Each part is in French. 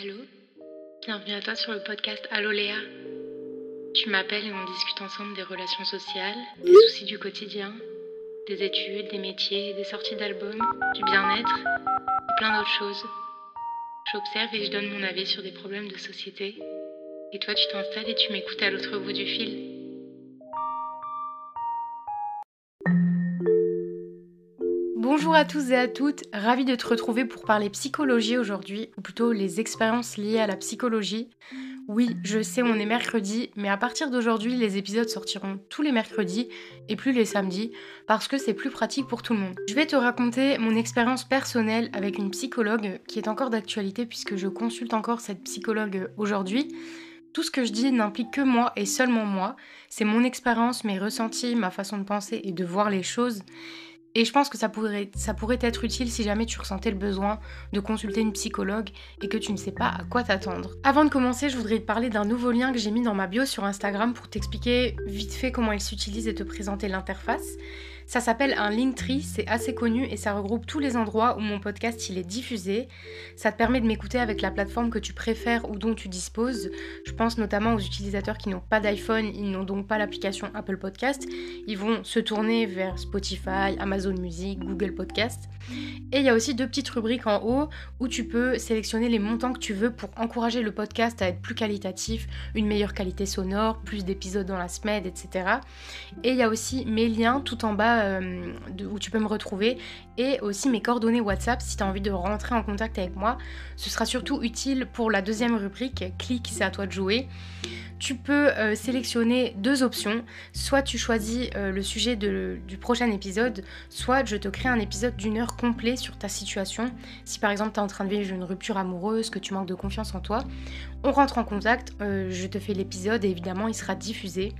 Allô? Bienvenue à toi sur le podcast Allô Léa. Tu m'appelles et on discute ensemble des relations sociales, des soucis du quotidien, des études, des métiers, des sorties d'albums, du bien-être et plein d'autres choses. J'observe et je donne mon avis sur des problèmes de société. Et toi, tu t'installes et tu m'écoutes à l'autre bout du fil. Bonjour à tous et à toutes, ravi de te retrouver pour parler psychologie aujourd'hui, ou plutôt les expériences liées à la psychologie. Oui, je sais, on est mercredi, mais à partir d'aujourd'hui, les épisodes sortiront tous les mercredis et plus les samedis, parce que c'est plus pratique pour tout le monde. Je vais te raconter mon expérience personnelle avec une psychologue qui est encore d'actualité puisque je consulte encore cette psychologue aujourd'hui. Tout ce que je dis n'implique que moi et seulement moi. C'est mon expérience, mes ressentis, ma façon de penser et de voir les choses. Et je pense que ça pourrait, ça être utile si jamais tu ressentais le besoin de consulter une psychologue et que tu ne sais pas à quoi t'attendre. Avant de commencer, je voudrais te parler d'un nouveau lien que j'ai mis dans ma bio sur Instagram pour t'expliquer vite fait comment il s'utilise et te présenter l'interface. Ça s'appelle un Linktree, c'est assez connu et ça regroupe tous les endroits où mon podcast est diffusé. Ça te permet de m'écouter avec la plateforme que tu préfères ou dont tu disposes. Je pense notamment aux utilisateurs qui n'ont pas d'iPhone, ils n'ont donc pas l'application Apple Podcast. Ils vont se tourner vers Spotify, Amazon Music, Google Podcast. Et il y a aussi deux petites rubriques en haut où tu peux sélectionner les montants que tu veux pour encourager le podcast à être plus qualitatif, une meilleure qualité sonore, plus d'épisodes dans la semaine, etc. Et il y a aussi mes liens tout en bas euh, où tu peux me retrouver et aussi mes coordonnées WhatsApp si tu as envie de rentrer en contact avec moi. Ce sera surtout utile pour la deuxième rubrique, clique, c'est à toi de jouer. Tu peux euh, sélectionner deux options, soit tu choisis euh, le sujet du prochain épisode, soit je te crée un épisode d'une heure complet sur ta situation. Si par exemple tu es en train de vivre une rupture amoureuse, que tu manques de confiance en toi, on rentre en contact, je te fais l'épisode et évidemment il sera diffusé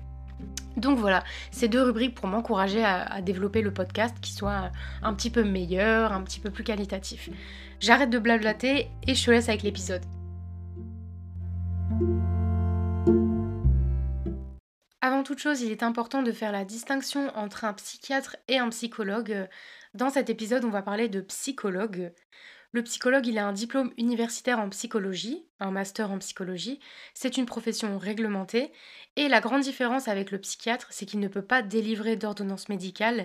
donc voilà, ces deux rubriques pour m'encourager à, développer le podcast qui soit un petit peu meilleur, un petit peu plus qualitatif. J'arrête de blablater et je te laisse avec l'épisode. Avant toute chose, il est important de faire la distinction entre un psychiatre et un psychologue. Dans cet épisode, on va parler de psychologue. Le psychologue, il a un diplôme universitaire en psychologie, un master en psychologie. C'est une profession réglementée. Et la grande différence avec le psychiatre, c'est qu'il ne peut pas délivrer d'ordonnance médicale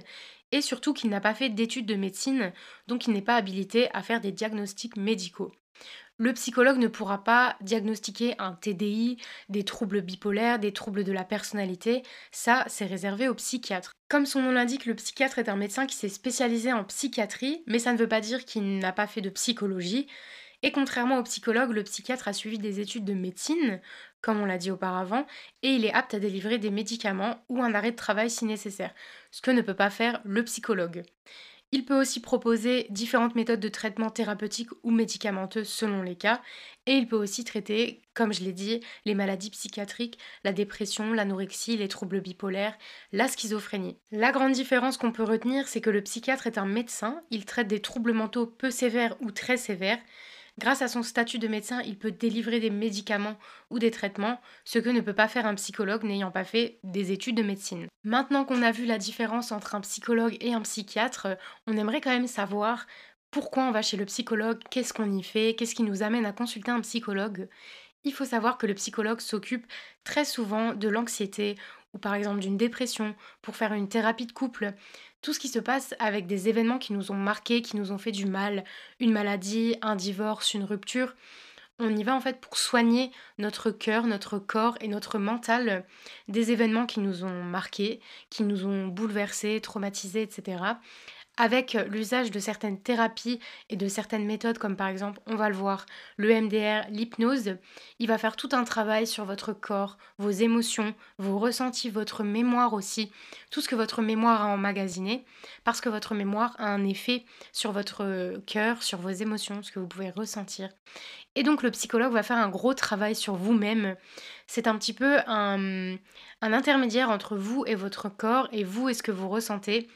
et surtout qu'il n'a pas fait d'études de médecine, donc il n'est pas habilité à faire des diagnostics médicaux. Le psychologue ne pourra pas diagnostiquer un TDI, des troubles bipolaires, des troubles de la personnalité. Ça, c'est réservé au psychiatre. Comme son nom l'indique, le psychiatre est un médecin qui s'est spécialisé en psychiatrie, mais ça ne veut pas dire qu'il n'a pas fait de psychologie. Et contrairement au psychologue, le psychiatre a suivi des études de médecine, comme on l'a dit auparavant, et il est apte à délivrer des médicaments ou un arrêt de travail si nécessaire, ce que ne peut pas faire le psychologue. Il peut aussi proposer différentes méthodes de traitement thérapeutique ou médicamenteux selon les cas, et il peut aussi traiter, comme je l'ai dit, les maladies psychiatriques, la dépression, l'anorexie, les troubles bipolaires, la schizophrénie. La grande différence qu'on peut retenir, c'est que le psychiatre est un médecin, il traite des troubles mentaux peu sévères ou très sévères, Grâce à son statut de médecin, il peut délivrer des médicaments ou des traitements, ce que ne peut pas faire un psychologue n'ayant pas fait des études de médecine. Maintenant qu'on a vu la différence entre un psychologue et un psychiatre, on aimerait quand même savoir pourquoi on va chez le psychologue, qu'est-ce qu'on y fait, qu'est-ce qui nous amène à consulter un psychologue. Il faut savoir que le psychologue s'occupe très souvent de l'anxiété ou par exemple d'une dépression pour faire une thérapie de couple tout ce qui se passe avec des événements qui nous ont marqués, qui nous ont fait du mal, une maladie, un divorce, une rupture. On y va en fait pour soigner notre cœur, notre corps et notre mental des événements qui nous ont marqués, qui nous ont bouleversés, traumatisés, etc avec l'usage de certaines thérapies et de certaines méthodes, comme par exemple, on va le voir, le MDR, l'hypnose, il va faire tout un travail sur votre corps, vos émotions, vos ressentis, votre mémoire aussi, tout ce que votre mémoire a emmagasiné, parce que votre mémoire a un effet sur votre cœur, sur vos émotions, ce que vous pouvez ressentir. Et donc le psychologue va faire un gros travail sur vous-même. C'est un petit peu un, un intermédiaire entre vous et votre corps, et vous et ce que vous ressentez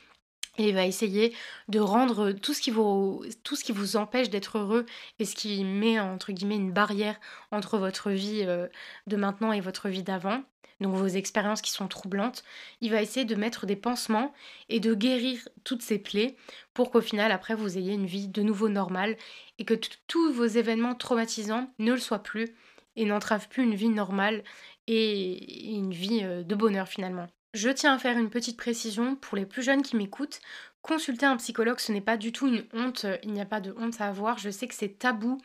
et va essayer de rendre tout ce qui vous, tout ce qui vous empêche d'être heureux et ce qui met entre guillemets une barrière entre votre vie euh, de maintenant et votre vie d'avant. donc vos expériences qui sont troublantes, il va essayer de mettre des pansements et de guérir toutes ces plaies pour qu'au final, après, vous ayez une vie de nouveau normale et que tous vos événements traumatisants ne le soient plus et n'entravent plus une vie normale et une vie euh, de bonheur finalement. Je tiens à faire une petite précision pour les plus jeunes qui m'écoutent. Consulter un psychologue, ce n'est pas du tout une honte, il n'y a pas de honte à avoir, je sais que c'est tabou.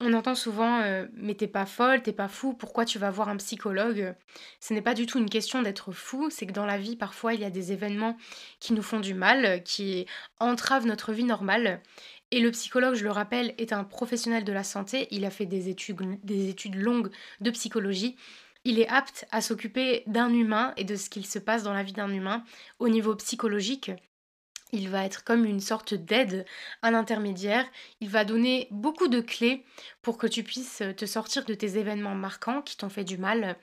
On entend souvent euh, mais t'es pas folle, t'es pas fou, pourquoi tu vas voir un psychologue? Ce n'est pas du tout une question d'être fou, c'est que dans la vie parfois il y a des événements qui nous font du mal, qui entravent notre vie normale. Et le psychologue, je le rappelle, est un professionnel de la santé, il a fait des études longues de psychologie il est apte à s'occuper d'un humain et de ce qu'il se passe dans la vie d'un humain au niveau psychologique. Il va être comme une sorte d'aide, un intermédiaire. Il va donner beaucoup de clés pour que tu puisses te sortir de tes événements marquants qui t'ont fait du mal.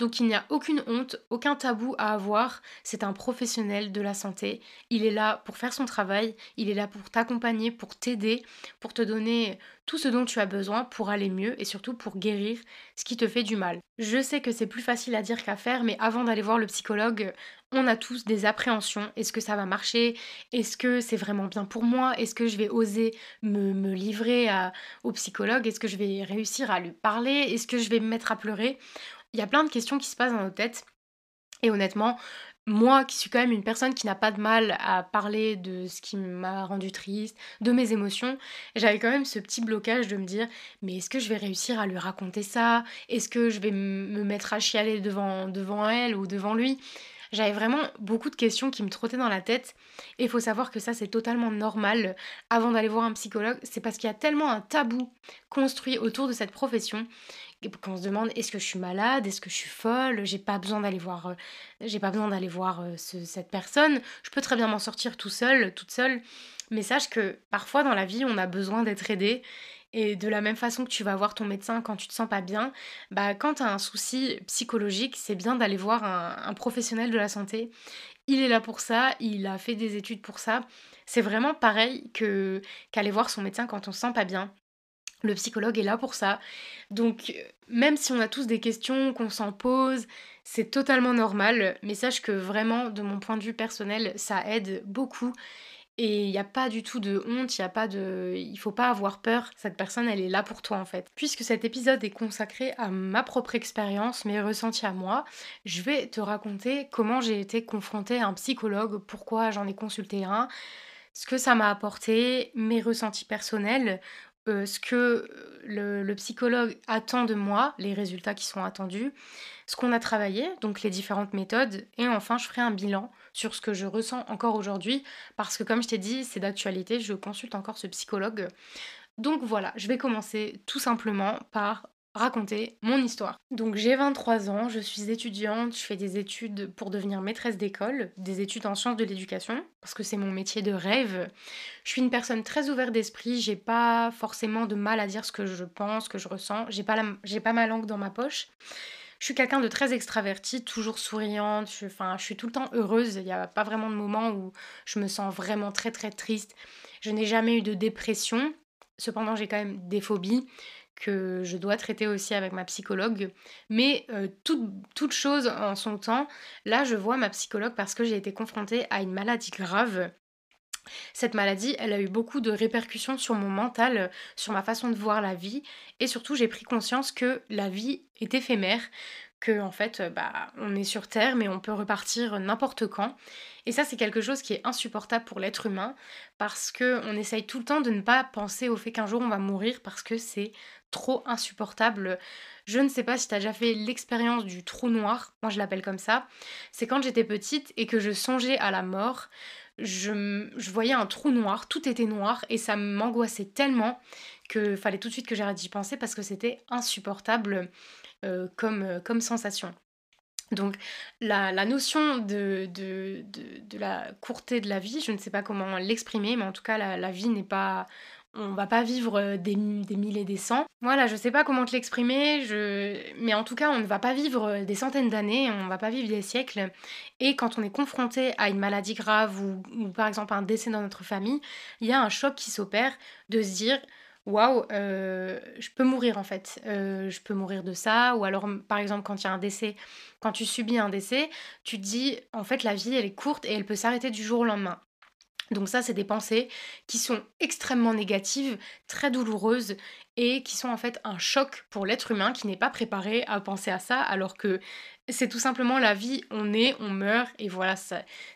Donc il n'y a aucune honte, aucun tabou à avoir. C'est un professionnel de la santé. Il est là pour faire son travail, il est là pour t'accompagner, pour t'aider, pour te donner tout ce dont tu as besoin pour aller mieux et surtout pour guérir ce qui te fait du mal. Je sais que c'est plus facile à dire qu'à faire, mais avant d'aller voir le psychologue, on a tous des appréhensions. Est-ce que ça va marcher? Est-ce que c'est vraiment bien pour moi? Est-ce que je vais oser me, livrer au psychologue? Est-ce que je vais réussir à lui parler? Est-ce que je vais me mettre à pleurer? Il y a plein de questions qui se passent dans nos têtes. Et honnêtement, moi qui suis quand même une personne qui n'a pas de mal à parler de ce qui m'a rendu triste, de mes émotions, j'avais quand même ce petit blocage de me dire mais est-ce que je vais réussir à lui raconter ça? Est-ce que je vais me mettre à chialer devant, devant elle ou devant lui? J'avais vraiment beaucoup de questions qui me trottaient dans la tête. Et il faut savoir que ça, c'est totalement normal. Avant d'aller voir un psychologue, c'est parce qu'il y a tellement un tabou construit autour de cette profession qu'on se demande est-ce que je suis malade, est-ce que je suis folle, j'ai pas besoin d'aller voir, euh, j'ai pas besoin d'aller voir euh, cette personne, je peux très bien m'en sortir tout seul, toute seule. Mais sache que parfois dans la vie, on a besoin d'être aidé. Et de la même façon que tu vas voir ton médecin quand tu te sens pas bien, bah quand tu as un souci psychologique, c'est bien d'aller voir un, professionnel de la santé. Il est là pour ça, il a fait des études pour ça. C'est vraiment pareil que qu'aller voir son médecin quand on se sent pas bien. Le psychologue est là pour ça. Donc, même si on a tous des questions qu'on s'en pose, c'est totalement normal. Mais sache que vraiment, de mon point de vue personnel, ça aide beaucoup. Et il n'y a pas du tout de honte, il de faut pas avoir peur, cette personne elle est là pour toi en fait. Puisque cet épisode est consacré à ma propre expérience, mes ressentis à moi, je vais te raconter comment j'ai été confrontée à un psychologue, pourquoi j'en ai consulté un, ce que ça m'a apporté, mes ressentis personnels, euh, ce que euh, le, psychologue attend de moi, les résultats qui sont attendus, ce qu'on a travaillé, donc les différentes méthodes, et enfin je ferai un bilan sur ce que je ressens encore aujourd'hui, parce que comme je t'ai dit, c'est d'actualité, je consulte encore ce psychologue. Donc voilà, je vais commencer tout simplement par raconter mon histoire. Donc j'ai 23 ans, je suis étudiante, je fais des études pour devenir maîtresse d'école, des études en sciences de l'éducation, parce que c'est mon métier de rêve. Je suis une personne très ouverte d'esprit, j'ai pas forcément de mal à dire ce que je pense, ce que je ressens, j'ai pas, pas ma langue dans ma poche. Je suis quelqu'un de très extraverti, toujours souriante, enfin, je suis tout le temps heureuse, il n'y a pas vraiment de moment où je me sens vraiment très très triste. Je n'ai jamais eu de dépression, cependant j'ai quand même des phobies que je dois traiter aussi avec ma psychologue. Mais euh, toute, chose en son temps, là je vois ma psychologue parce que j'ai été confrontée à une maladie grave. Cette maladie, elle a eu beaucoup de répercussions sur mon mental, sur ma façon de voir la vie, et surtout j'ai pris conscience que la vie est éphémère, que en fait euh, bah on est sur terre mais on peut repartir n'importe quand et ça c'est quelque chose qui est insupportable pour l'être humain parce que on essaye tout le temps de ne pas penser au fait qu'un jour on va mourir parce que c'est trop insupportable. Je ne sais pas si tu as déjà fait l'expérience du trou noir, moi je l'appelle comme ça. C'est quand j'étais petite et que je songeais à la mort, je, voyais un trou noir, tout était noir et ça m'angoissait tellement que fallait tout de suite que j'arrête d'y penser parce que c'était insupportable comme, euh, comme sensation. Donc la, notion de, la courteté de la vie, je ne sais pas comment l'exprimer, mais en tout cas la, vie n'est pas... On va pas vivre euh, des, des mille et des cents. Voilà, je sais pas comment te l'exprimer, mais en tout cas on ne va pas vivre des centaines d'années, on ne va pas vivre des siècles. Et quand on est confronté à une maladie grave ou, ou par exemple un décès dans notre famille, il y a un choc qui s'opère de se dire waouh, euh, je peux mourir en fait. Euh, je peux mourir de ça. Ou alors, par exemple, quand il y a un décès, quand tu subis un décès, tu te dis, en fait, la vie, elle est courte et elle peut s'arrêter du jour au lendemain. Donc ça, c'est des pensées qui sont extrêmement négatives, très douloureuses et qui sont en fait un choc pour l'être humain qui n'est pas préparé à penser à ça alors que c'est tout simplement la vie, on est, on meurt et voilà,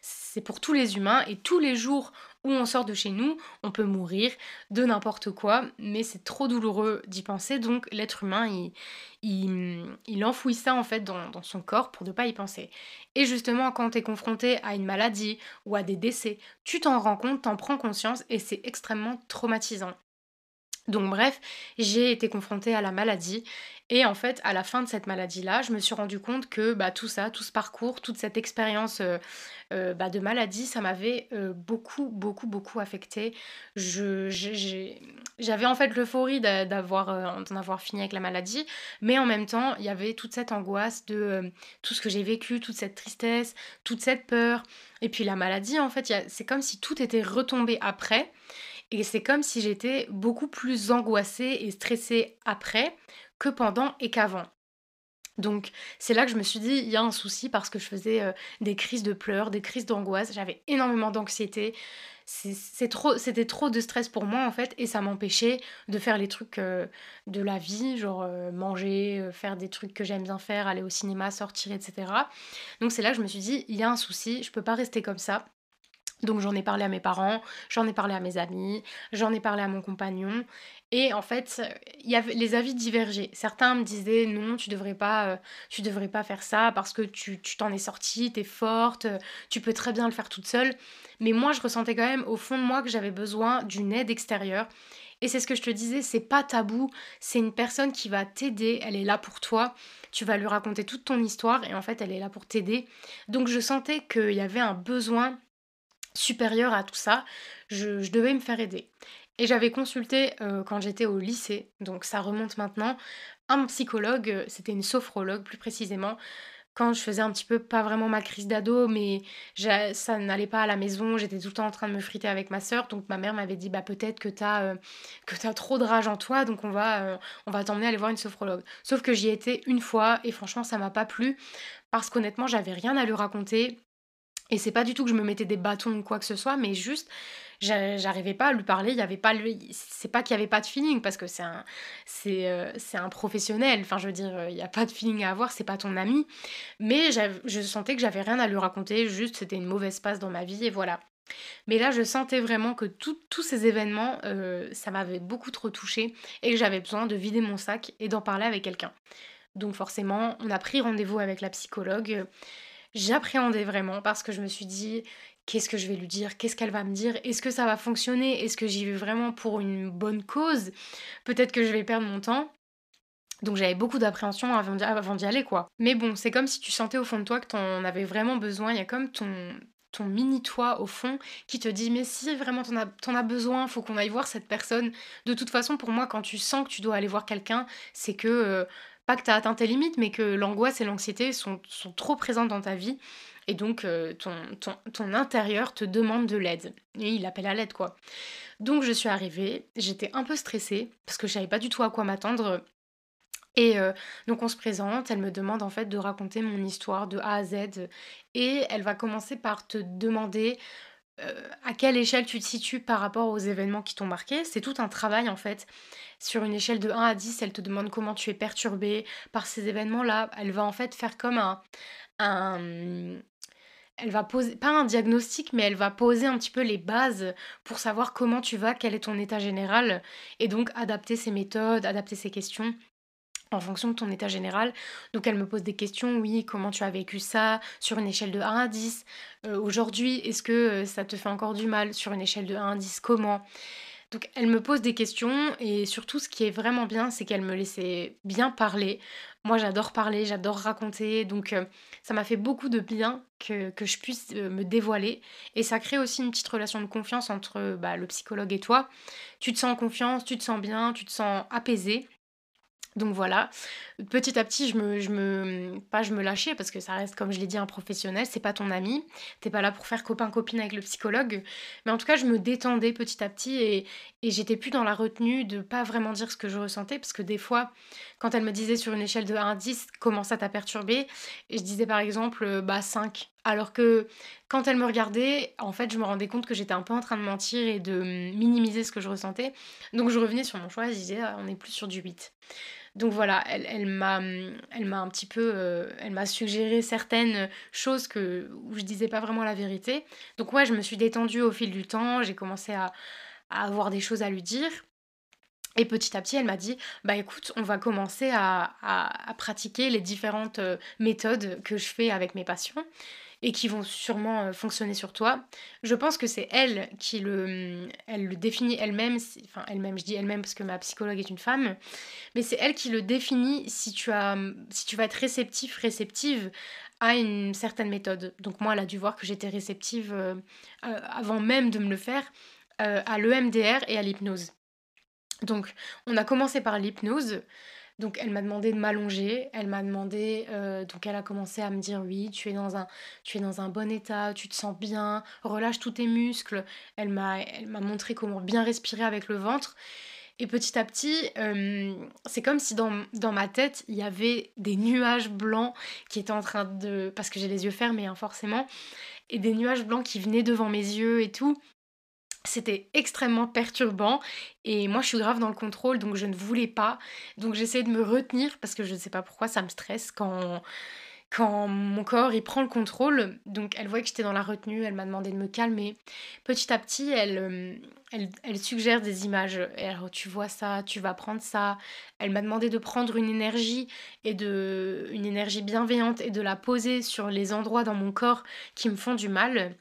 c'est pour tous les humains et tous les jours où on sort de chez nous, on peut mourir de n'importe quoi, mais c'est trop douloureux d'y penser, donc l'être humain, il, il, enfouit ça en fait dans, dans, son corps pour ne pas y penser. Et justement, quand tu es confronté à une maladie ou à des décès, tu t'en rends compte, t'en prends conscience, et c'est extrêmement traumatisant. Donc bref, j'ai été confrontée à la maladie et en fait, à la fin de cette maladie-là, je me suis rendu compte que bah, tout ça, tout ce parcours, toute cette expérience euh, euh, bah, de maladie, ça m'avait euh, beaucoup, beaucoup, beaucoup affecté. J'avais en fait l'euphorie d'avoir, d'en avoir fini avec la maladie, mais en même temps, il y avait toute cette angoisse de tout ce que j'ai vécu, toute cette tristesse, toute cette peur. Et puis la maladie, en fait, c'est comme si tout était retombé après. Et c'est comme si j'étais beaucoup plus angoissée et stressée après que pendant et qu'avant. Donc c'est là que je me suis dit, il y a un souci parce que je faisais euh, des crises de pleurs, des crises d'angoisse, j'avais énormément d'anxiété. C'était trop, de stress pour moi en fait et ça m'empêchait de faire les trucs euh, de la vie, genre euh, manger, faire des trucs que j'aime bien faire, aller au cinéma, sortir, etc. Donc c'est là que je me suis dit, il y a un souci, je peux pas rester comme ça. Donc j'en ai parlé à mes parents, j'en ai parlé à mes amis, j'en ai parlé à mon compagnon. Et en fait, y avait, les avis divergeaient. Certains me disaient non, tu devrais pas, euh, tu devrais pas faire ça parce que tu t'en es sortie, t'es forte, tu peux très bien le faire toute seule. Mais moi, je ressentais quand même au fond de moi que j'avais besoin d'une aide extérieure. Et c'est ce que je te disais, c'est pas tabou, c'est une personne qui va t'aider, elle est là pour toi, tu vas lui raconter toute ton histoire et en fait elle est là pour t'aider. Donc je sentais qu'il y avait un besoin supérieure à tout ça, je, devais me faire aider. Et j'avais consulté euh, quand j'étais au lycée, donc ça remonte maintenant, un psychologue, euh, c'était une sophrologue plus précisément, quand je faisais un petit peu, pas vraiment ma crise d'ado, mais ça n'allait pas à la maison, j'étais tout le temps en train de me friter avec ma soeur, donc ma mère m'avait dit bah peut-être que t'as euh, que as trop de rage en toi, donc on va on va t'emmener aller voir une sophrologue. Sauf que j'y étais une fois et franchement ça m'a pas plu parce qu'honnêtement j'avais rien à lui raconter, et c'est pas du tout que je me mettais des bâtons ou quoi que ce soit, mais juste, j'arrivais pas à lui parler. Il y avait pas, c'est pas qu'il y avait pas de feeling parce que c'est un, c'est, euh, un professionnel. Enfin, je veux dire, il y a pas de feeling à avoir. C'est pas ton ami. Mais je sentais que j'avais rien à lui raconter. Juste, c'était une mauvaise passe dans ma vie et voilà. Mais là, je sentais vraiment que tous ces événements, euh, ça m'avait beaucoup trop touchée et que j'avais besoin de vider mon sac et d'en parler avec quelqu'un. Donc forcément, on a pris rendez-vous avec la psychologue j'appréhendais vraiment parce que je me suis dit qu'est-ce que je vais lui dire, qu'est-ce qu'elle va me dire, est-ce que ça va fonctionner, est-ce que j'y vais vraiment pour une bonne cause, peut-être que je vais perdre mon temps. Donc j'avais beaucoup d'appréhension avant d'y aller quoi. Mais bon, c'est comme si tu sentais au fond de toi que t'en avais vraiment besoin, il y a comme ton, ton mini-toi au fond qui te dit mais si vraiment t'en as, as besoin, faut qu'on aille voir cette personne. De toute façon, pour moi, quand tu sens que tu dois aller voir quelqu'un, c'est que... Euh, pas que tu as atteint tes limites, mais que l'angoisse et l'anxiété sont, trop présentes dans ta vie. Et donc, euh, ton, intérieur te demande de l'aide. Et il appelle à l'aide, quoi. Donc, je suis arrivée, j'étais un peu stressée, parce que je savais pas du tout à quoi m'attendre. Et euh, donc on se présente, elle me demande en fait de raconter mon histoire de A à Z et elle va commencer par te demander à quelle échelle tu te situes par rapport aux événements qui t'ont marqué. C'est tout un travail en fait. Sur une échelle de 1 à 10, elle te demande comment tu es perturbé par ces événements-là. Elle va en fait faire comme un, un, elle va poser, pas un diagnostic, mais elle va poser un petit peu les bases pour savoir comment tu vas, quel est ton état général, et donc adapter ses méthodes, adapter ses questions en fonction de ton état général. Donc elle me pose des questions, oui, comment tu as vécu ça sur une échelle de 1 à 10 euh, Aujourd'hui, est-ce que euh, ça te fait encore du mal sur une échelle de 1 à 10 Comment? Donc elle me pose des questions et surtout ce qui est vraiment bien, c'est qu'elle me laissait bien parler. Moi j'adore parler, j'adore raconter, donc euh, ça m'a fait beaucoup de bien que, je puisse me dévoiler. Et ça crée aussi une petite relation de confiance entre bah, le psychologue et toi. Tu te sens en confiance, tu te sens bien, tu te sens apaisé. Donc voilà, petit à petit, je me, pas je me lâchais parce que ça reste, comme je l'ai dit, un professionnel, c'est pas ton ami, t'es pas là pour faire copain-copine avec le psychologue, mais en tout cas, je me détendais petit à petit et, j'étais plus dans la retenue de pas vraiment dire ce que je ressentais parce que des fois, quand elle me disait sur une échelle de 1 à 10 comment ça t'a perturbé, je disais par exemple euh, bah 5, alors que quand elle me regardait, en fait, je me rendais compte que j'étais un peu en train de mentir et de minimiser ce que je ressentais, donc je revenais sur mon choix et je disais ah, on est plus sur du 8. Donc voilà, elle, elle m'a m'a un petit peu euh, elle m'a suggéré certaines choses que où je disais pas vraiment la vérité. Donc ouais, je me suis détendue au fil du temps, j'ai commencé à, avoir des choses à lui dire. Et petit à petit, elle m'a dit, bah écoute, on va commencer à, à pratiquer les différentes euh, méthodes que je fais avec mes patients et qui vont sûrement euh, fonctionner sur toi. Je pense que c'est elle qui le, le définit elle-même, enfin elle-même, je dis elle-même parce que ma psychologue est une femme, mais c'est elle qui le définit si tu, tu vas être réceptif, réceptive à une certaine méthode. Donc moi, elle a dû voir que j'étais réceptive euh, euh, avant même de me le faire à l'EMDR et à l'hypnose. Donc on a commencé par l'hypnose. Donc elle m'a demandé de m'allonger, elle m'a demandé, euh, donc elle a commencé à me dire oui, tu es, dans un, tu es dans un bon état, tu te sens bien, relâche tous tes muscles. Elle m'a, montré comment bien respirer avec le ventre. Et petit à petit, euh, c'est comme si dans, dans, ma tête, il y avait des nuages blancs qui étaient en train de... Parce que j'ai les yeux fermés, hein, forcément. Et des nuages blancs qui venaient devant mes yeux et tout. C'était extrêmement perturbant et moi je suis grave dans le contrôle donc je ne voulais pas. Donc j'essayais de me retenir parce que je ne sais pas pourquoi ça me stresse quand, quand mon corps il prend le contrôle. Donc elle voyait que j'étais dans la retenue, elle m'a demandé de me calmer. Petit à petit elle, euh, elle, suggère des images. Alors tu vois ça, tu vas prendre ça. Elle m'a demandé de prendre une énergie et de une énergie bienveillante et de la poser sur les endroits dans mon corps qui me font du mal.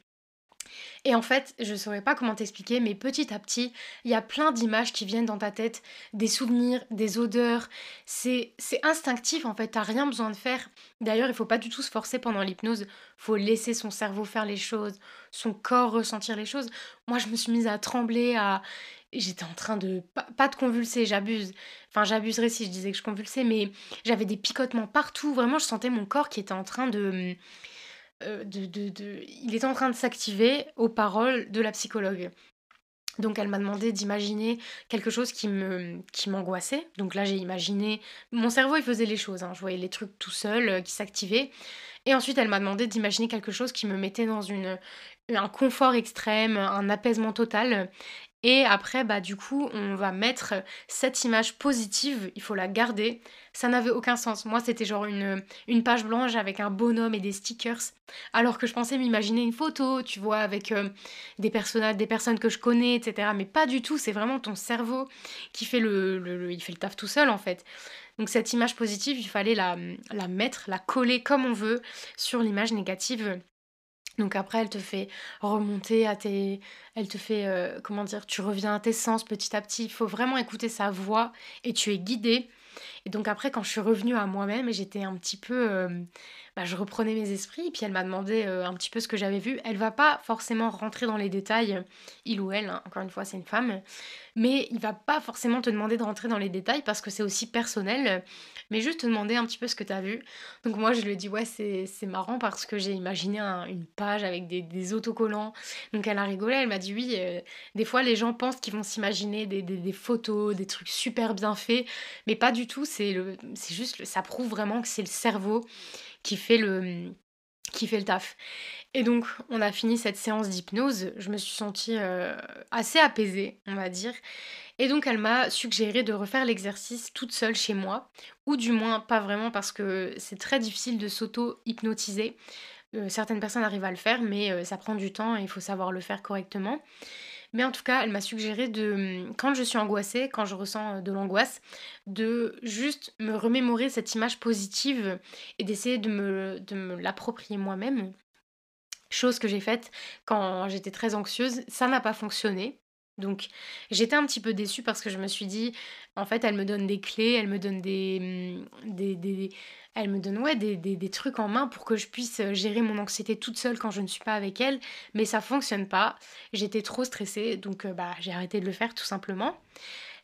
Et en fait, je ne saurais pas comment t'expliquer, mais petit à petit, il y a plein d'images qui viennent dans ta tête, des souvenirs, des odeurs. C'est instinctif en fait, t'as rien besoin de faire. D'ailleurs, il faut pas du tout se forcer pendant l'hypnose. faut laisser son cerveau faire les choses, son corps ressentir les choses. Moi, je me suis mise à trembler, à j'étais en train de pas, de convulser, j'abuse. Enfin, j'abuserais si je disais que je convulsais, mais j'avais des picotements partout. Vraiment, je sentais mon corps qui était en train de euh, il est en train de s'activer aux paroles de la psychologue. Donc elle m'a demandé d'imaginer quelque chose qui me qui m'angoissait. Donc là j'ai imaginé mon cerveau il faisait les choses, hein. je voyais les trucs tout seul euh, qui s'activaient. Et ensuite elle m'a demandé d'imaginer quelque chose qui me mettait dans une un confort extrême, un apaisement total. Et après, bah, du coup, on va mettre cette image positive, il faut la garder. Ça n'avait aucun sens. Moi, c'était genre une, une page blanche avec un bonhomme et des stickers. Alors que je pensais m'imaginer une photo, tu vois, avec euh, des personnages, des personnes que je connais, etc. Mais pas du tout, c'est vraiment ton cerveau qui fait le, il fait le taf tout seul, en fait. Donc cette image positive, il fallait la, la mettre, la coller comme on veut sur l'image négative donc après, elle te fait remonter à tes... Elle te fait, euh, comment dire, tu reviens à tes sens petit à petit. Il faut vraiment écouter sa voix et tu es guidé. Et donc après, quand je suis revenue à moi-même, j'étais un petit peu... Euh, bah, je reprenais mes esprits, puis elle m'a demandé euh, un petit peu ce que j'avais vu. Elle va pas forcément rentrer dans les détails, il ou elle, hein, encore une fois c'est une femme, mais il va pas forcément te demander de rentrer dans les détails parce que c'est aussi personnel, mais juste te demander un petit peu ce que tu as vu. Donc moi je lui ai dit ouais c'est marrant parce que j'ai imaginé une page avec des, autocollants, donc elle a rigolé, elle m'a dit oui, euh, des fois les gens pensent qu'ils vont s'imaginer des, des, photos, des trucs super bien faits, mais pas du tout, c'est juste, ça prouve vraiment que c'est le cerveau qui fait le, qui fait le taf. Et donc, on a fini cette séance d'hypnose. Je me suis sentie euh, assez apaisée, on va dire. Et donc, elle m'a suggéré de refaire l'exercice toute seule chez moi, ou du moins pas vraiment parce que c'est très difficile de s'auto-hypnotiser. Euh, certaines personnes arrivent à le faire, mais euh, ça prend du temps et il faut savoir le faire correctement. Mais en tout cas, elle m'a suggéré de, quand je suis angoissée, quand je ressens euh, de l'angoisse, de juste me remémorer cette image positive et d'essayer de me, de me l'approprier moi-même. Chose que j'ai faite quand j'étais très anxieuse. Ça n'a pas fonctionné. Donc j'étais un petit peu déçue parce que je me suis dit, en fait, elle me donne des clés, elle me donne des, des, des elle me donne ouais, des, des, trucs en main pour que je puisse euh, gérer mon anxiété toute seule quand je ne suis pas avec elle, mais ça fonctionne pas. J'étais trop stressée, donc euh, bah, j'ai arrêté de le faire tout simplement.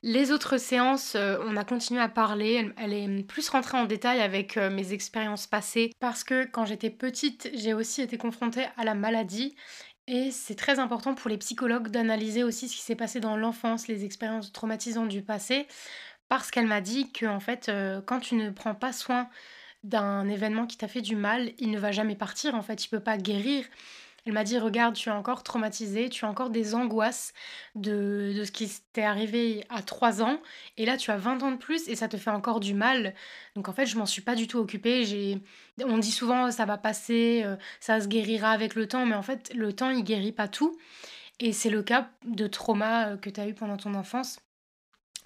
Les autres séances, euh, on a continué à parler. Elle, est plus rentrée en détail avec mes expériences passées parce que quand j'étais petite, j'ai aussi été confrontée à la maladie. Et c'est très important pour les psychologues d'analyser aussi ce qui s'est passé dans l'enfance, les expériences traumatisantes du passé, parce qu'elle m'a dit que en fait, euh, quand tu ne prends pas soin d'un événement qui t'a fait du mal, il ne va jamais partir. En fait, il peut pas guérir. Elle m'a dit Regarde, tu es encore traumatisée, tu as encore des angoisses de, de ce qui t'est arrivé à 3 ans, et là tu as 20 ans de plus et ça te fait encore du mal. Donc en fait, je m'en suis pas du tout occupée. On dit souvent ça va passer, euh, ça se guérira avec le temps, mais en fait, le temps il guérit pas tout. Et c'est le cas de trauma euh, que tu as eu pendant ton enfance.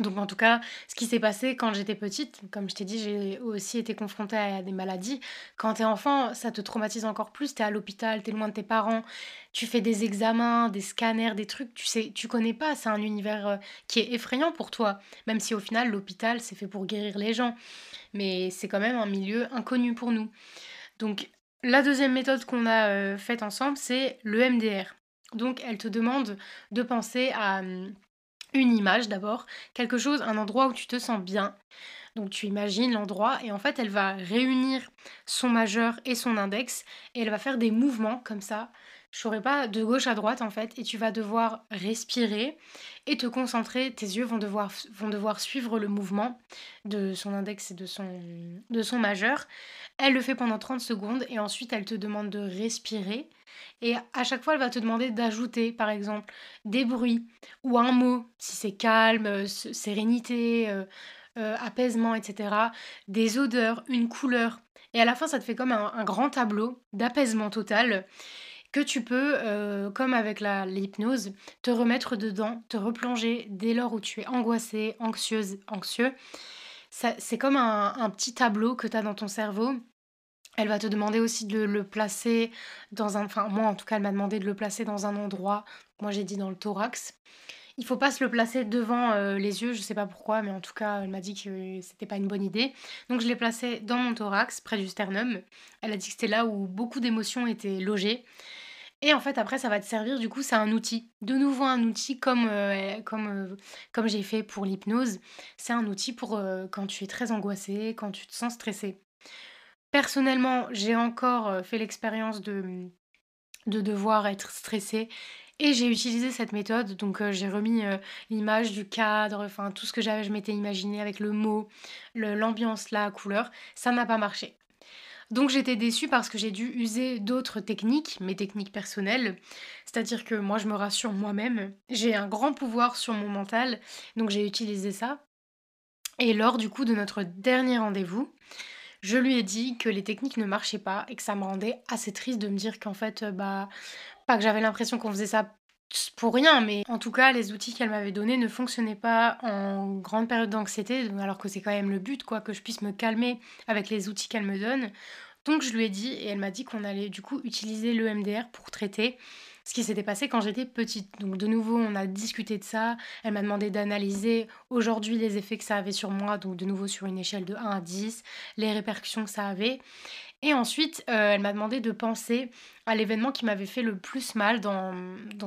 Donc en tout cas, ce qui s'est passé quand j'étais petite, comme je t'ai dit, j'ai aussi été confrontée à des maladies. Quand t'es enfant, ça te traumatise encore plus. T'es à l'hôpital, t'es loin de tes parents, tu fais des examens, des scanners, des trucs. Tu sais, tu connais pas. C'est un univers euh, qui est effrayant pour toi. Même si au final, l'hôpital, c'est fait pour guérir les gens, mais c'est quand même un milieu inconnu pour nous. Donc la deuxième méthode qu'on a euh, faite ensemble, c'est le MDR. Donc elle te demande de penser à hum, une image d'abord, quelque chose, un endroit où tu te sens bien. Donc tu imagines l'endroit et en fait elle va réunir son majeur et son index et elle va faire des mouvements comme ça. Je saurais pas de gauche à droite en fait et tu vas devoir respirer et te concentrer. Tes yeux vont devoir, vont devoir suivre le mouvement de son index et de son, de son majeur. Elle le fait pendant 30 secondes et ensuite elle te demande de respirer. Et à chaque fois, elle va te demander d'ajouter, par exemple, des bruits ou un mot, si c'est calme, sérénité, euh, euh, apaisement, etc. Des odeurs, une couleur. Et à la fin, ça te fait comme un, grand tableau d'apaisement total que tu peux, comme avec l'hypnose, te remettre dedans, te replonger dès lors où tu es angoissée, anxieuse, anxieux. C'est comme un, petit tableau que tu as dans ton cerveau elle va te demander aussi de le placer dans un... Enfin, moi en tout cas, elle m'a demandé de le placer dans un endroit. Moi j'ai dit dans le thorax. Il faut pas se le placer devant euh, les yeux, je sais pas pourquoi, mais en tout cas, elle m'a dit que c'était pas une bonne idée. Donc je l'ai placé dans mon thorax, près du sternum. Elle a dit que c'était là où beaucoup d'émotions étaient logées. Et en fait, après, ça va te servir, du coup, c'est un outil. De nouveau, un outil comme, euh, comme, euh, comme j'ai fait pour l'hypnose. C'est un outil pour quand tu es très angoissé, quand tu te sens stressé. Personnellement, j'ai encore euh, fait l'expérience de, de devoir être stressée et j'ai utilisé cette méthode. Donc euh, j'ai remis euh, l'image du cadre, enfin tout ce que j'avais, je m'étais imaginé avec le mot, l'ambiance, la couleur. Ça n'a pas marché. Donc j'étais déçue parce que j'ai dû user d'autres techniques, mes techniques personnelles. C'est-à-dire que moi je me rassure moi-même. J'ai un grand pouvoir sur mon mental, donc j'ai utilisé ça. Et lors du coup de notre dernier rendez-vous, je lui ai dit que les techniques ne marchaient pas et que ça me rendait assez triste de me dire qu'en fait, euh, bah, pas que j'avais l'impression qu'on faisait ça pour rien, mais en tout cas, les outils qu'elle m'avait donnés ne fonctionnaient pas en grande période d'anxiété, alors que c'est quand même le but, quoi, que je puisse me calmer avec les outils qu'elle me donne. Donc je lui ai dit, et elle m'a dit qu'on allait du coup utiliser le MDR pour traiter ce qui s'était passé quand j'étais petite. Donc de nouveau, on a discuté de ça. Elle m'a demandé d'analyser aujourd'hui les effets que ça avait sur moi, donc de nouveau sur une échelle de 1 à 10, les répercussions que ça avait. Et ensuite, euh, elle m'a demandé de penser à l'événement qui m'avait fait le plus mal dans,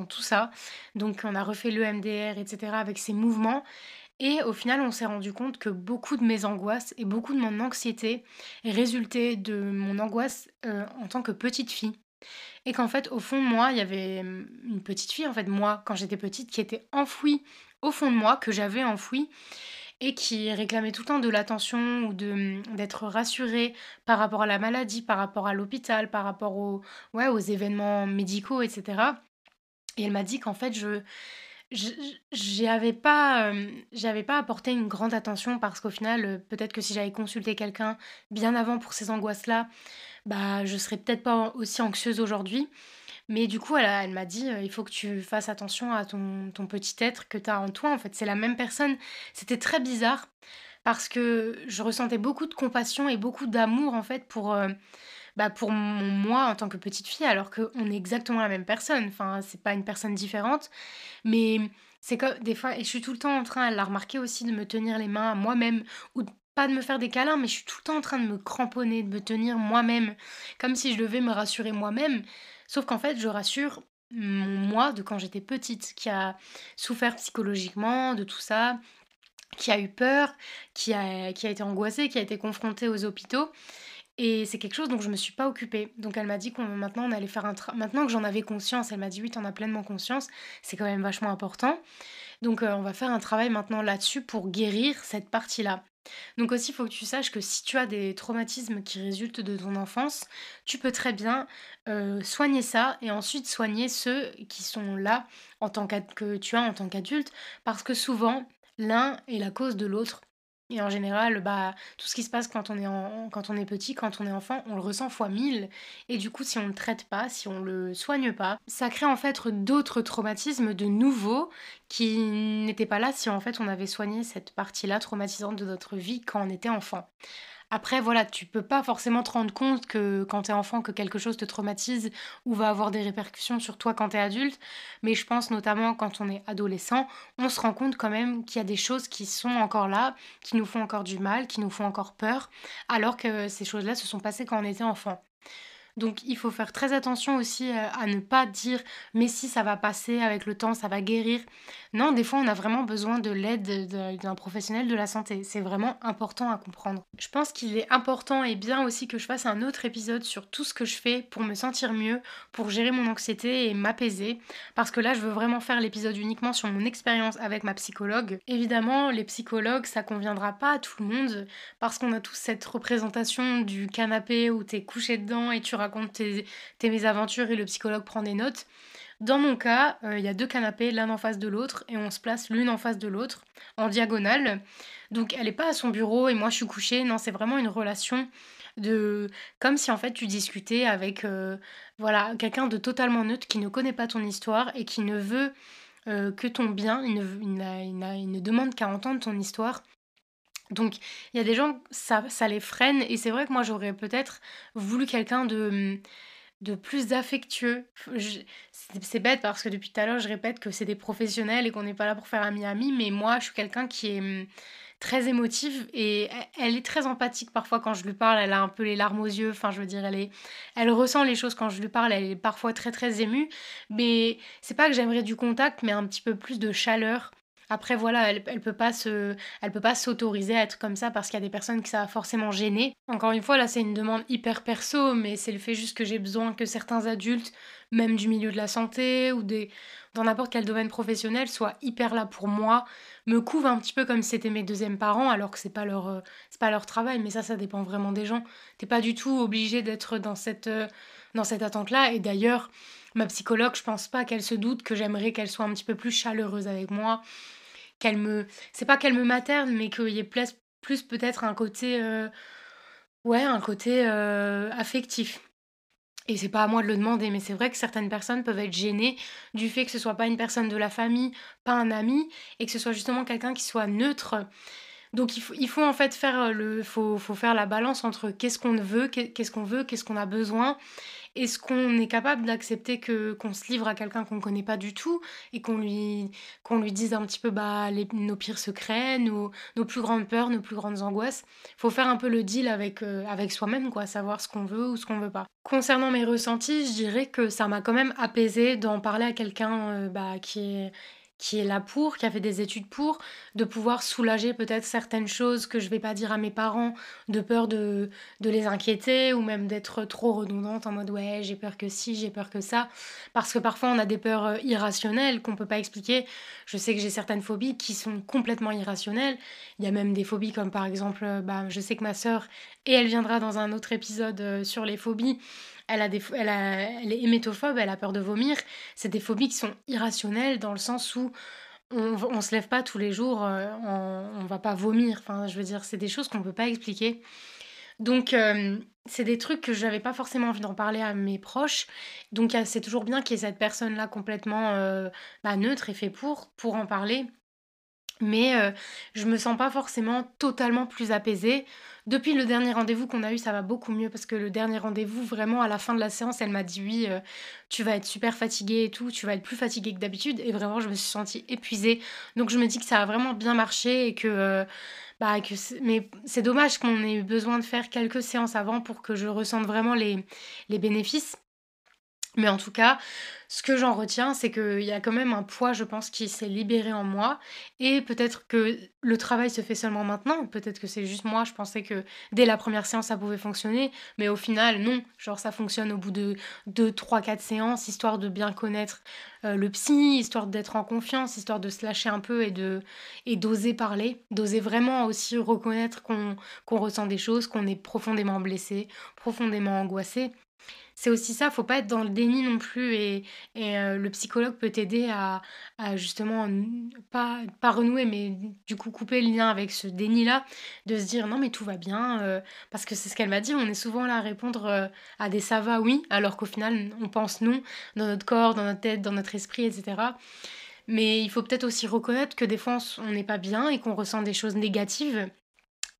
tout ça. Donc on a refait le MDR, etc. avec ces mouvements. Et au final, on s'est rendu compte que beaucoup de mes angoisses et beaucoup de mon anxiété résultaient de mon angoisse euh, en tant que petite fille. Et qu'en fait, au fond moi, il y avait mmh, une petite fille, en fait, moi, quand j'étais petite, qui était enfouie au fond de moi, que j'avais enfouie, et qui réclamait tout le temps de l'attention ou mmh, d'être rassurée par rapport à la maladie, par rapport à l'hôpital, par rapport aux, ouais, aux événements médicaux, etc. Et elle m'a dit qu'en fait, je j'avais pas j'avais pas apporté une grande attention parce qu'au final peut-être que si j'avais consulté quelqu'un bien avant pour ces angoisses là bah, je serais peut-être pas aussi anxieuse aujourd'hui. Mais du coup, elle, m'a dit, il faut que tu fasses attention à ton, petit être que tu as en toi. En fait, c'est la même personne. C'était très bizarre parce que je ressentais beaucoup de compassion et beaucoup d'amour, en fait, pour, bah, pour moi en tant que petite fille, alors qu'on est exactement la même personne. Enfin, c'est pas une personne différente. Mais c'est comme des fois, et je suis tout le temps en train, elle l'a remarqué aussi, de me tenir les mains à moi-même ou pas de me faire des câlins, mais je suis tout le temps en train de me cramponner, de me tenir moi-même, comme si je devais me rassurer moi-même. Sauf qu'en fait, je rassure moi de quand j'étais petite, qui a souffert psychologiquement de tout ça, qui a eu peur, qui a, qui a été angoissée, qui a été confrontée aux hôpitaux. Et c'est quelque chose dont je me suis pas occupée. Donc elle m'a dit qu'on maintenant on allait faire un travail. Maintenant que j'en avais conscience, elle m'a dit oui, tu en as pleinement conscience. C'est quand même vachement important. Donc euh, on va faire un travail maintenant là-dessus pour guérir cette partie-là. Donc aussi, il faut que tu saches que si tu as des traumatismes qui résultent de ton enfance, tu peux très bien euh, soigner ça et ensuite soigner ceux qui sont là en tant que tu as en tant qu'adulte, parce que souvent l'un est la cause de l'autre. Et en général, bah, tout ce qui se passe quand on, est petit, quand on est enfant, on le ressent fois mille. Et du coup, si on ne le traite pas, si on le soigne pas, ça crée en fait d'autres traumatismes de nouveaux qui n'étaient pas là si en fait on avait soigné cette partie-là traumatisante de notre vie quand on était enfant. Après, voilà, tu peux pas forcément te rendre compte que quand tu es enfant, que quelque chose te traumatise ou va avoir des répercussions sur toi quand tu es adulte. Mais je pense notamment quand on est adolescent, on se rend compte quand même qu'il y a des choses qui sont encore là, qui nous font encore du mal, qui nous font encore peur, alors que ces choses-là se sont passées quand on était enfant. Donc il faut faire très attention aussi euh, à ne pas dire mais si ça va passer avec le temps, ça va guérir. Non, des fois on a vraiment besoin de l'aide d'un professionnel de la santé. C'est vraiment important à comprendre. Je pense qu'il est important et bien aussi que je fasse un autre épisode sur tout ce que je fais pour me sentir mieux, pour gérer mon anxiété et m'apaiser. Parce que là je veux vraiment faire l'épisode uniquement sur mon expérience avec ma psychologue. Évidemment, les psychologues, ça conviendra pas à tout le monde parce qu'on a tous cette représentation du canapé où t'es couché dedans et tu raconte tes, mésaventures et le psychologue prend des notes. Dans mon cas, euh, il y a deux canapés, l'un en face de l'autre, et on se place l'une en face de l'autre, en diagonale. Donc elle n'est pas à son bureau et moi je suis couchée. Non, c'est vraiment une relation de comme si en fait tu discutais avec euh, voilà quelqu'un de totalement neutre qui ne connaît pas ton histoire et qui ne veut euh, que ton bien. Il ne demande qu'à entendre ton histoire donc il y a des gens, ça, ça les freine et c'est vrai que moi j'aurais peut-être voulu quelqu'un de, de plus affectueux. C'est bête parce que depuis tout à l'heure je répète que c'est des professionnels et qu'on n'est pas là pour faire ami-ami, mais moi je suis quelqu'un qui est hum, très émotive et elle est très empathique parfois quand je lui parle, elle a un peu les larmes aux yeux, enfin je veux dire, elle, est, elle ressent les choses quand je lui parle, elle est parfois très très émue, mais c'est pas que j'aimerais du contact, mais un petit peu plus de chaleur après, voilà, elle, elle peut pas se, elle peut pas s'autoriser à être comme ça parce qu'il y a des personnes qui ça va forcément gêner. Encore une fois, là, c'est une demande hyper perso, mais c'est le fait juste que j'ai besoin que certains adultes, même du milieu de la santé ou des, dans n'importe quel domaine professionnel, soient hyper là pour moi, me couvrent un petit peu comme si c'était mes deuxièmes parents, alors que c'est pas leur, euh, c'est pas leur travail. Mais ça, ça dépend vraiment des gens. T'es pas du tout obligé d'être dans cette, euh, dans cette attente-là. Et d'ailleurs, ma psychologue, je pense pas qu'elle se doute que j'aimerais qu'elle soit un petit peu plus chaleureuse avec moi qu'elle. C'est pas qu'elle me materne, mais qu'il y ait plus, peut-être un côté. Euh, un côté euh, affectif. Et c'est pas à moi de le demander, mais c'est vrai que certaines personnes peuvent être gênées du fait que ce soit pas une personne de la famille, pas un ami, et que ce soit justement quelqu'un qui soit neutre. Donc il faut, il faut en fait faire le, faut, faut faire la balance entre qu'est-ce qu'on veut, qu'est-ce qu'on veut, qu'est-ce qu'on a besoin, est-ce qu'on est capable d'accepter que qu'on se livre à quelqu'un qu'on ne connaît pas du tout et qu'on lui, lui dise un petit peu bah, nos pires secrets, nos, nos plus grandes peurs, nos plus grandes angoisses? Faut faire un peu le deal avec, euh, avec soi-même, quoi, savoir ce qu'on veut ou ce qu'on veut pas. Concernant mes ressentis, je dirais que ça m'a quand même apaisé d'en parler à quelqu'un euh, bah, qui est qui est là pour, qui a fait des études pour, de pouvoir soulager peut-être certaines choses que je vais pas dire à mes parents, de peur de, de les inquiéter ou même d'être trop redondante en mode ouais j'ai peur que si, j'ai peur que ça, parce que parfois on a des peurs euh, irrationnelles qu'on peut pas expliquer. Je sais que j'ai certaines phobies qui sont complètement irrationnelles. Il y a même des phobies comme par exemple, euh, bah, je sais que ma sœur, et elle viendra dans un autre épisode euh, sur les phobies, elle, a des, elle, est hémétophobe, elle a peur de vomir. C'est des phobies qui sont irrationnelles dans le sens où on, on se lève pas tous les jours, euh, on, va pas vomir. Enfin, je veux dire, c'est des choses qu'on peut pas expliquer. Donc, euh, c'est des trucs que j'avais pas forcément envie d'en parler à mes proches. Donc, c'est toujours bien qu'il y ait cette personne-là complètement euh, bah, neutre et fait pour, pour en parler. Mais je me sens pas forcément totalement plus apaisée. Depuis le dernier rendez-vous qu'on a eu, ça va beaucoup mieux parce que le dernier rendez-vous, vraiment à la fin de la séance, elle m'a dit oui, euh, tu vas être super fatiguée et tout, tu vas être plus fatiguée que d'habitude. Et vraiment, je me suis sentie épuisée. Donc je me dis que ça a vraiment bien marché et que... Euh, bah, que mais c'est dommage qu'on ait eu besoin de faire quelques séances avant pour que je ressente vraiment les, les bénéfices. Mais en tout cas, ce que j'en retiens, c'est qu'il y a quand même un poids, je pense, qui s'est libéré en moi. Et peut-être que le travail se fait seulement maintenant. Peut-être que c'est juste moi. Je pensais que dès la première séance, ça pouvait fonctionner. Mais au final, non. Genre, ça fonctionne au bout de 2, 3, 4 séances, histoire de bien connaître euh, le psy, histoire d'être en confiance, histoire de se lâcher un peu et d'oser parler. D'oser vraiment aussi reconnaître qu'on ressent des choses, qu'on est profondément blessé, profondément angoissé c'est aussi ça, faut pas être dans le déni non plus et, euh, le psychologue peut t'aider à, justement pas, pas renouer mais du coup couper le lien avec ce déni-là, de se dire non mais tout va bien, euh, parce que c'est ce qu'elle m'a dit, on est souvent là à répondre euh, à des ça va oui, alors qu'au final on pense non dans notre corps, dans notre tête, dans notre esprit, etc. Mais il faut peut-être aussi reconnaître que des fois on n'est pas bien et qu'on ressent des choses négatives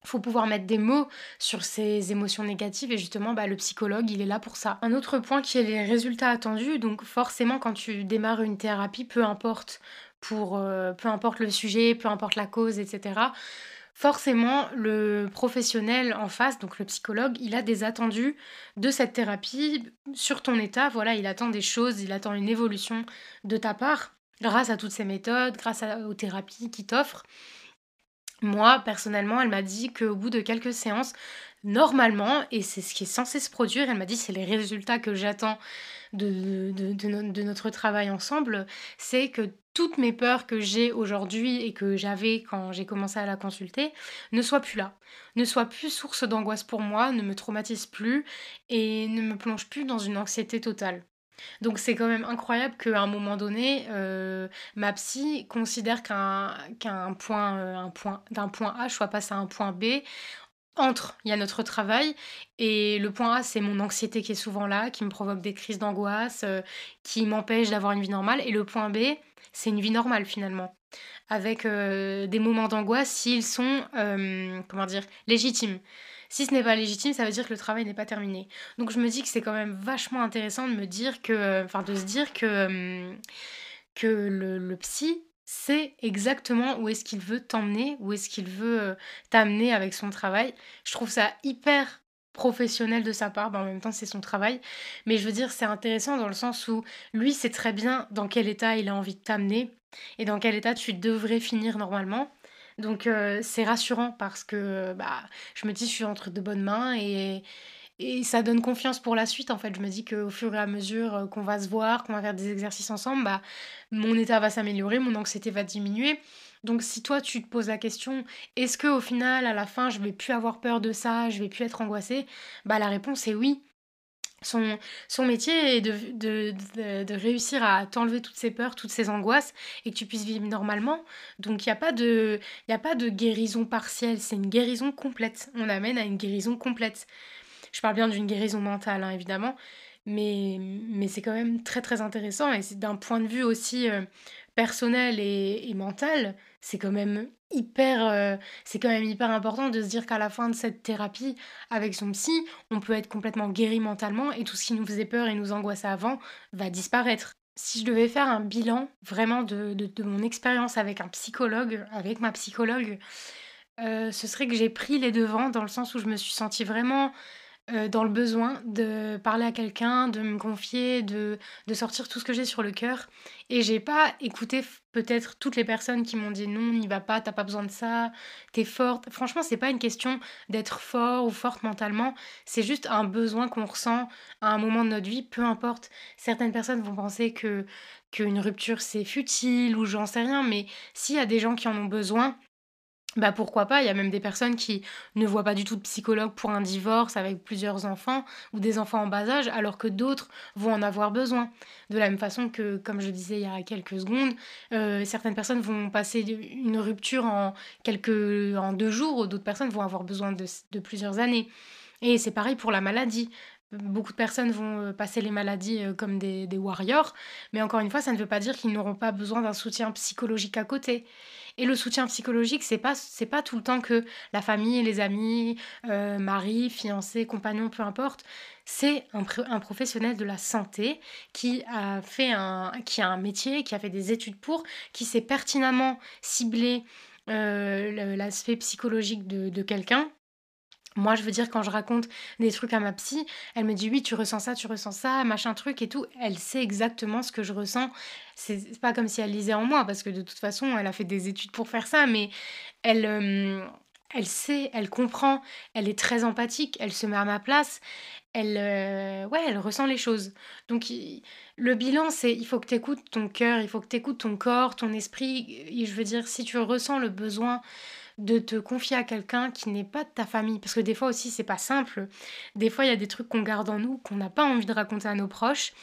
faut pouvoir mettre des mots sur ces émotions négatives et justement bah, le psychologue il est là pour ça. Un autre point qui est les résultats attendus, donc forcément quand tu démarres une thérapie, peu importe pour euh, peu importe le sujet, peu importe la cause, etc. Forcément, le professionnel en face, donc le psychologue, il a des attendus de cette thérapie sur ton état. Voilà, il attend des choses, il attend une évolution de ta part grâce à toutes ces méthodes, grâce aux thérapies qu'il t'offre. Moi, personnellement, elle m'a dit qu'au bout de quelques séances, normalement, et c'est ce qui est censé se produire, elle m'a dit c'est les résultats que j'attends de, de, notre travail ensemble, c'est que toutes mes peurs que j'ai aujourd'hui et que j'avais quand j'ai commencé à la consulter ne soient plus là, ne soient plus source d'angoisse pour moi, ne me traumatisent plus et ne me plongent plus dans une anxiété totale. Donc c'est quand même incroyable qu'à un moment donné, euh, ma psy considère qu'un point, euh, un point A, je sois passé à un point B. Entre, il y a notre travail et le point A, c'est mon anxiété qui est souvent là, qui me provoque des crises d'angoisse, euh, qui m'empêche d'avoir une vie normale. Et le point B, c'est une vie normale finalement, avec des moments d'angoisse s'ils sont, comment dire, légitimes. Si ce n'est pas légitime, ça veut dire que le travail n'est pas terminé. Donc je me dis que c'est quand même vachement intéressant de me dire que, enfin de se dire que, euh, que le, psy sait exactement où est-ce qu'il veut t'emmener, où est-ce qu'il veut euh, t'amener avec son travail. Je trouve ça hyper professionnel de sa part, ben, en même temps c'est son travail, mais je veux dire c'est intéressant dans le sens où lui sait très bien dans quel état il a envie de t'amener et dans quel état tu devrais finir normalement. Donc euh, c'est rassurant parce que bah, je me dis je suis entre de bonnes mains et, et ça donne confiance pour la suite en fait. Je me dis qu'au fur et à mesure euh, qu'on va se voir, qu'on va faire des exercices ensemble, bah, mon état va s'améliorer, mon anxiété va diminuer. Donc si toi tu te poses la question, est-ce que au final à la fin je vais plus avoir peur de ça, je vais plus être angoissée? Bah la réponse est oui. Son, son métier est de, de, de, réussir à t'enlever toutes ces peurs, toutes ces angoisses et que tu puisses vivre normalement. Donc il n'y a, pas de, a pas de guérison partielle, c'est une guérison complète. On amène à une guérison complète. Je parle bien d'une guérison mentale, hein, évidemment, mais, mais c'est quand même très très intéressant et c'est d'un point de vue aussi euh, personnel et, et mental, c'est quand même hyper euh, c'est quand même hyper important de se dire qu'à la fin de cette thérapie avec son psy on peut être complètement guéri mentalement et tout ce qui nous faisait peur et nous angoissait avant va disparaître. Si je devais faire un bilan vraiment de, mon expérience avec un psychologue avec ma psychologue euh, ce serait que j'ai pris les devants dans le sens où je me suis sentie vraiment euh, dans le besoin de parler à quelqu'un, de me confier, de, de sortir tout ce que j'ai sur le cœur. Et j'ai pas écouté peut-être toutes les personnes qui m'ont dit non, n'y va pas, t'as pas besoin de ça, t'es forte. Franchement, c'est pas une question d'être fort ou forte mentalement, c'est juste un besoin qu'on ressent à un moment de notre vie, peu importe. Certaines personnes vont penser que qu'une rupture c'est futile ou j'en sais rien, mais s'il y a des gens qui en ont besoin, bah pourquoi pas, il y a même des personnes qui ne voient pas du tout de psychologue pour un divorce avec plusieurs enfants ou des enfants en bas âge, alors que d'autres vont en avoir besoin. De la même façon que, comme je disais il y a quelques secondes, euh, certaines personnes vont passer une rupture en, quelques, en deux jours, d'autres personnes vont avoir besoin de, de plusieurs années. Et c'est pareil pour la maladie. Beaucoup de personnes vont euh, passer les maladies euh, comme des, des warriors, mais encore une fois, ça ne veut pas dire qu'ils n'auront pas besoin d'un soutien psychologique à côté. Et le soutien psychologique, c'est pas pas tout le temps que la famille, les amis, euh, mari, fiancé, compagnon, peu importe. C'est un, professionnel de la santé qui a fait un qui a un métier, qui a fait des études pour, qui sait pertinemment cibler euh, l'aspect psychologique de quelqu'un Moi, je veux dire, quand je raconte des trucs à ma psy, elle me dit oui, tu ressens ça, tu ressens ça, machin truc et tout. Elle sait exactement ce que je ressens. C'est pas comme si elle lisait en moi, parce que de toute façon, elle a fait des études pour faire ça, mais elle, euh, sait, elle comprend, elle est très empathique, elle se met à ma place, elle, euh, elle ressent les choses. Donc, le bilan, c'est il faut que tu écoutes ton cœur, il faut que tu écoutes ton corps, ton esprit. Et je veux dire, si tu ressens le besoin de te confier à quelqu'un qui n'est pas de ta famille. Parce que des fois aussi, c'est pas simple. Des fois, il y a des trucs qu'on garde en nous, qu'on n'a pas envie de raconter à nos proches.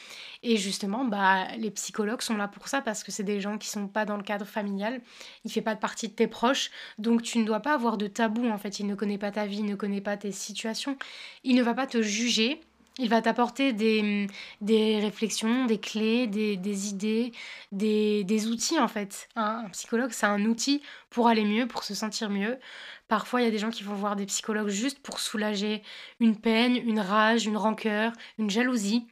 Et justement, bah, les psychologues sont là pour ça, parce que c'est des gens qui sont pas dans le cadre familial. Il fait pas partie de tes proches. Donc, tu ne dois pas avoir de tabou, en fait. Il ne connaît pas ta vie, il ne connaît pas tes situations. Il ne va pas te juger il va t'apporter des, des réflexions, des clés, des, des idées, des, des, outils en fait. Un, psychologue, c'est un outil pour aller mieux, pour se sentir mieux. Parfois, il y a des gens qui vont voir des psychologues juste pour soulager une peine, une rage, une rancœur, une jalousie.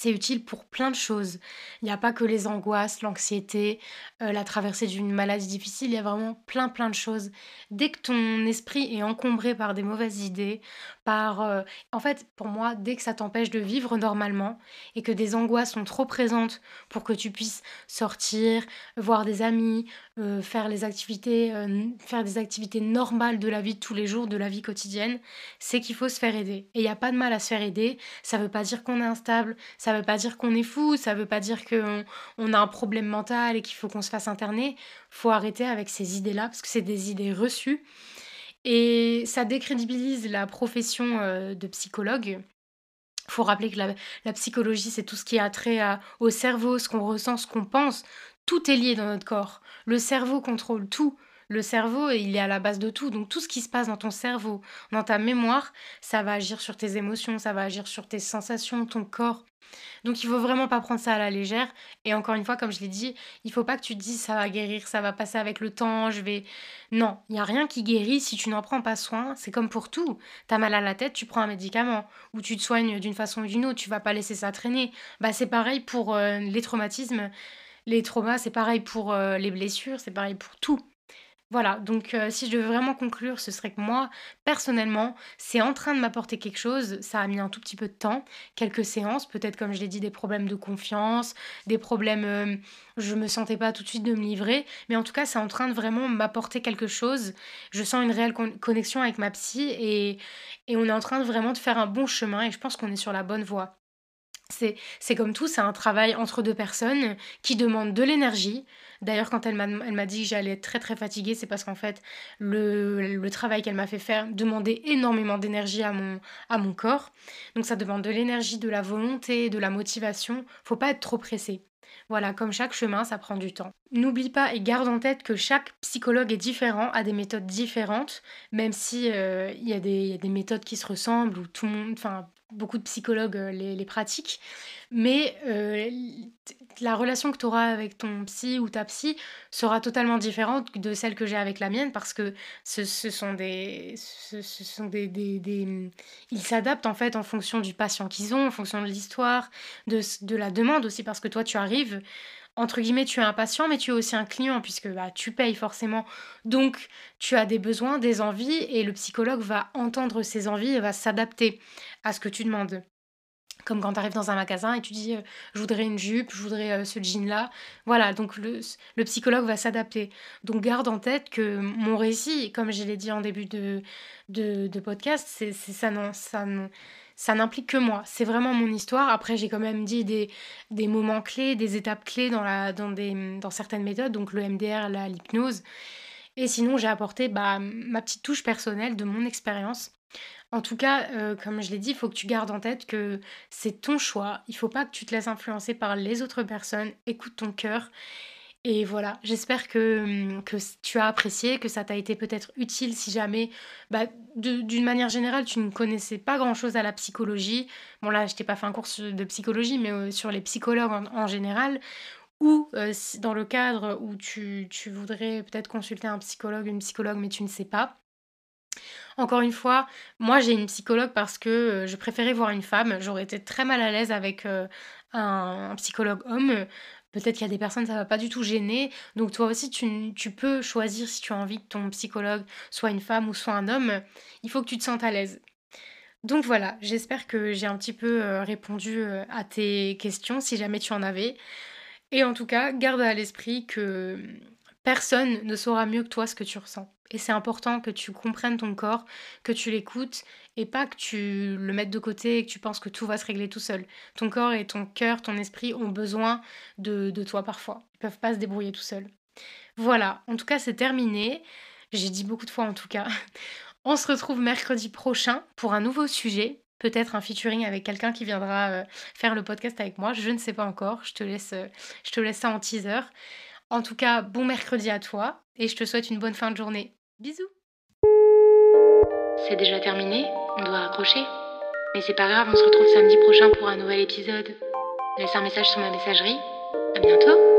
C'est utile pour plein de choses. Il n'y a pas que les angoisses, l'anxiété, euh, la traversée d'une maladie difficile, il y a vraiment plein plein de choses. Dès que ton esprit est encombré par des mauvaises idées, par... Euh, en fait, pour moi, dès que ça t'empêche de vivre normalement et que des angoisses sont trop présentes pour que tu puisses sortir, voir des amis, euh, faire, les activités, faire des activités normales de la vie de tous les jours, de la vie quotidienne, c'est qu'il faut se faire aider. Et il n'y a pas de mal à se faire aider. Ça ne veut pas dire qu'on est instable, ça veut pas dire qu'on est fou, ça veut pas dire qu'on on a un problème mental et qu'il faut qu'on se fasse interner. Faut arrêter avec ces idées-là parce que c'est des idées reçues et ça décrédibilise la profession euh, de psychologue. Faut rappeler que la, psychologie, c'est tout ce qui a trait au cerveau, ce qu'on ressent, ce qu'on pense. Tout est lié dans notre corps. Le cerveau contrôle tout. Le cerveau, il est à la base de tout. Donc tout ce qui se passe dans ton cerveau, dans ta mémoire, ça va agir sur tes émotions, ça va agir sur tes sensations, ton corps. Donc il faut vraiment pas prendre ça à la légère. Et encore une fois, comme je l'ai dit, il faut pas que tu te dises ça va guérir, ça va passer avec le temps, je vais. Non, il n'y a rien qui guérit si tu n'en prends pas soin. C'est comme pour tout. T'as mal à la tête, tu prends un médicament. Ou tu te soignes d'une façon ou d'une autre, tu vas pas laisser ça traîner. Bah c'est pareil pour euh, les traumatismes. Les traumas, c'est pareil pour euh, les blessures, c'est pareil pour tout. Voilà, donc euh, si je devais vraiment conclure, ce serait que moi, personnellement, c'est en train de m'apporter quelque chose. Ça a mis un tout petit peu de temps, quelques séances, peut-être comme je l'ai dit, des problèmes de confiance, des problèmes, euh, je me sentais pas tout de suite de me livrer, mais en tout cas, c'est en train de vraiment m'apporter quelque chose. Je sens une réelle connexion avec ma psy et, et on est en train de vraiment de faire un bon chemin et je pense qu'on est sur la bonne voie. C'est comme tout, c'est un travail entre deux personnes qui demande de l'énergie. D'ailleurs, quand elle m'a dit que j'allais être très très fatiguée, c'est parce qu'en fait, le, travail qu'elle m'a fait faire demandait énormément d'énergie à mon, à mon corps. Donc ça demande de l'énergie, de la volonté, de la motivation. Faut pas être trop pressé. Voilà, comme chaque chemin, ça prend du temps. N'oublie pas et garde en tête que chaque psychologue est différent, a des méthodes différentes, même si euh, il y, a des méthodes qui se ressemblent ou tout le monde, enfin beaucoup de psychologues euh, les, pratiquent, mais euh, la relation que tu auras avec ton psy ou ta psy sera totalement différente de celle que j'ai avec la mienne parce que ce, sont des, des, ils s'adaptent en fait en fonction du patient qu'ils ont, en fonction de l'histoire, de la demande aussi parce que toi tu arrives entre guillemets, tu es un patient, mais tu es aussi un client, puisque bah, tu payes forcément. Donc, tu as des besoins, des envies, et le psychologue va entendre ces envies et va s'adapter à ce que tu demandes. Comme quand tu arrives dans un magasin et tu dis euh, je voudrais une jupe, je voudrais euh, ce jean-là. Voilà, donc le, le psychologue va s'adapter. Donc garde en tête que mon récit, comme je l'ai dit en début de, de, podcast, c'est ça non, ça non ça n'implique que moi. C'est vraiment mon histoire. Après, j'ai quand même dit des, des moments clés, des étapes clés dans, la, dans, des, dans certaines méthodes, donc le MDR, l'hypnose. Et sinon, j'ai apporté bah, ma petite touche personnelle de mon expérience. En tout cas, euh, comme je l'ai dit, il faut que tu gardes en tête que c'est ton choix. Il faut pas que tu te laisses influencer par les autres personnes. Écoute ton cœur et voilà, j'espère que, hum, tu as apprécié, que ça t'a été peut-être utile si jamais, bah, d'une manière générale, tu ne connaissais pas grand-chose à la psychologie. Bon là, je t'ai pas fait un cours de psychologie, mais euh, sur les psychologues en, général. Ou euh, dans le cadre où tu, voudrais peut-être consulter un psychologue, une psychologue, mais tu ne sais pas. Encore une fois, moi j'ai une psychologue parce que euh, je préférais voir une femme. J'aurais été très mal à l'aise avec un, un, psychologue homme Peut-être qu'il y a des personnes, ça va pas du tout gêner. Donc toi aussi, tu, tu peux choisir si tu as envie que ton psychologue soit une femme ou soit un homme. Il faut que tu te sentes à l'aise. Donc voilà, j'espère que j'ai un petit peu euh, répondu euh, à tes questions, si jamais tu en avais. Et en tout cas, garde à l'esprit que personne ne saura mieux que toi ce que tu ressens. Et c'est important que tu comprennes ton corps, que tu l'écoutes et pas que tu le mettes de côté et que tu penses que tout va se régler tout seul. Ton corps et ton cœur, ton esprit ont besoin de, de toi parfois. Ils peuvent pas se débrouiller tout seuls. Voilà, en tout cas c'est terminé. J'ai dit beaucoup de fois en tout cas. On se retrouve mercredi prochain pour un nouveau sujet. Peut-être un featuring avec quelqu'un qui viendra euh, faire le podcast avec moi. Je ne sais pas encore. Je te laisse, euh, je te laisse ça en teaser. En tout cas, bon mercredi à toi et je te souhaite une bonne fin de journée. Bisous C'est déjà terminé, on doit raccrocher. Mais c'est pas grave, on se retrouve samedi prochain pour un nouvel épisode. Laisse un message sur ma messagerie. À bientôt